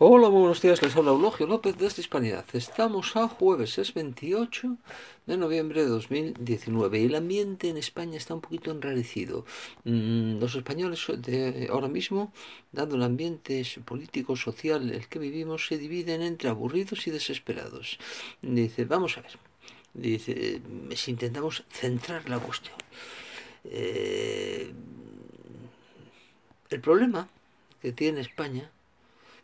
Hola, muy buenos días, les habla Eulogio López desde Hispanidad. Estamos a jueves, es 28 de noviembre de 2019 y el ambiente en España está un poquito enrarecido. Mm, los españoles de ahora mismo, dado el ambiente político, social el que vivimos, se dividen entre aburridos y desesperados. Dice, vamos a ver, dice, si intentamos centrar la cuestión. Eh, el problema que tiene España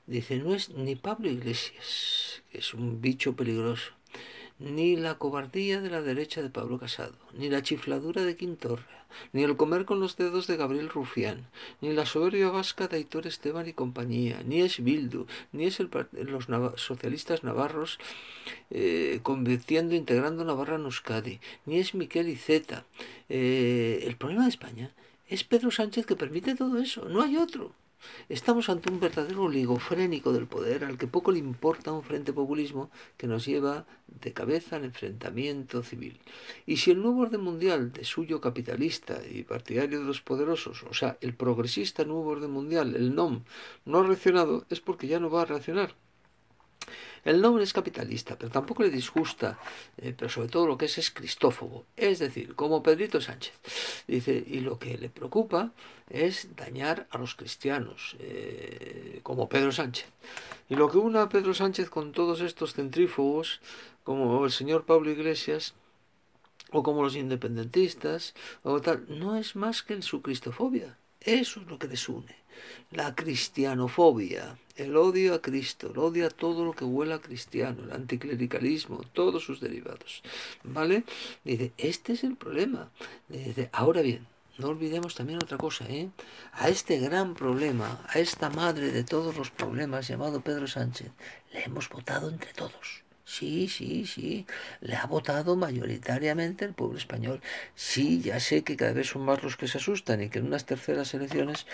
Dice, no es ni Pablo Iglesias, que es un bicho peligroso, ni la cobardía de la derecha de Pablo Casado, ni la chifladura de Quintorra, ni el comer con los dedos de Gabriel Rufián, ni la soberbia vasca de Aitor Esteban y compañía, ni es Bildu, ni es el, los socialistas navarros eh, convirtiendo, integrando Navarra en Euskadi, ni es Miquel Iceta. Eh, el problema de España es Pedro Sánchez que permite todo eso, no hay otro. Estamos ante un verdadero oligofrénico del poder al que poco le importa un frente populismo que nos lleva de cabeza al enfrentamiento civil. Y si el nuevo orden mundial de suyo capitalista y partidario de los poderosos, o sea, el progresista nuevo orden mundial, el NOM, no ha reaccionado, es porque ya no va a reaccionar. El nombre es capitalista, pero tampoco le disgusta, eh, pero sobre todo lo que es es cristófobo, es decir, como Pedrito Sánchez. Dice, y lo que le preocupa es dañar a los cristianos, eh, como Pedro Sánchez. Y lo que une a Pedro Sánchez con todos estos centrífugos, como el señor Pablo Iglesias, o como los independentistas, o tal, no es más que su cristofobia. Eso es lo que les une. La cristianofobia, el odio a Cristo, el odio a todo lo que huela cristiano, el anticlericalismo, todos sus derivados. ¿Vale? Dice, este es el problema. Dice, ahora bien, no olvidemos también otra cosa, ¿eh? A este gran problema, a esta madre de todos los problemas llamado Pedro Sánchez, le hemos votado entre todos. Sí, sí, sí. Le ha votado mayoritariamente el pueblo español. Sí, ya sé que cada vez son más los que se asustan y que en unas terceras elecciones,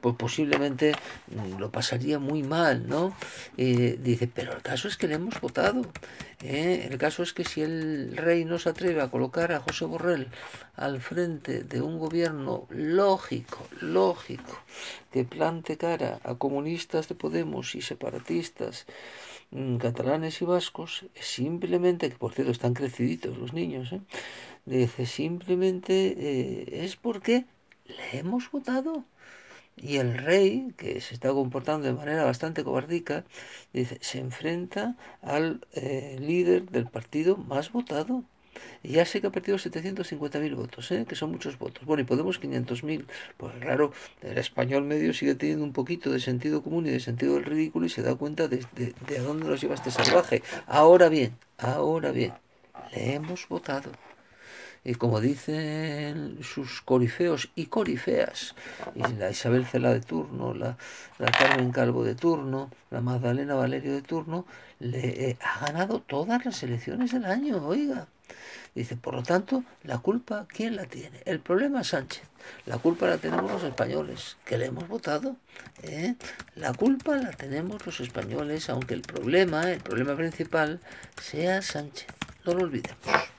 pues posiblemente mm, lo pasaría muy mal, ¿no? Eh, dice, pero el caso es que le hemos votado. ¿Eh? El caso es que si el rey no se atreve a colocar a José Borrell al frente de un gobierno lógico, lógico, que plante cara a comunistas de Podemos y separatistas, Mm, catalanes y vascos, simplemente, que por cierto están creciditos los niños, ¿eh? dice simplemente eh, es porque le hemos votado. Y el rey, que se está comportando de manera bastante cobardica, dice, se enfrenta al eh, líder del partido más votado. Y ya sé que ha perdido 750.000 votos, ¿eh? que son muchos votos. Bueno, y Podemos 500.000. Pues claro, el español medio sigue teniendo un poquito de sentido común y de sentido del ridículo y se da cuenta de, de a dónde nos lleva este salvaje. Ahora bien, ahora bien, le hemos votado. Y como dicen sus corifeos y corifeas, la Isabel Cela de turno, la, la Carmen Calvo de turno, la Magdalena Valerio de turno, le eh, ha ganado todas las elecciones del año, oiga. Dice, por lo tanto, la culpa, ¿quién la tiene? El problema es Sánchez. La culpa la tenemos los españoles, que le hemos votado. ¿eh? La culpa la tenemos los españoles, aunque el problema, el problema principal, sea Sánchez. No lo olvidemos.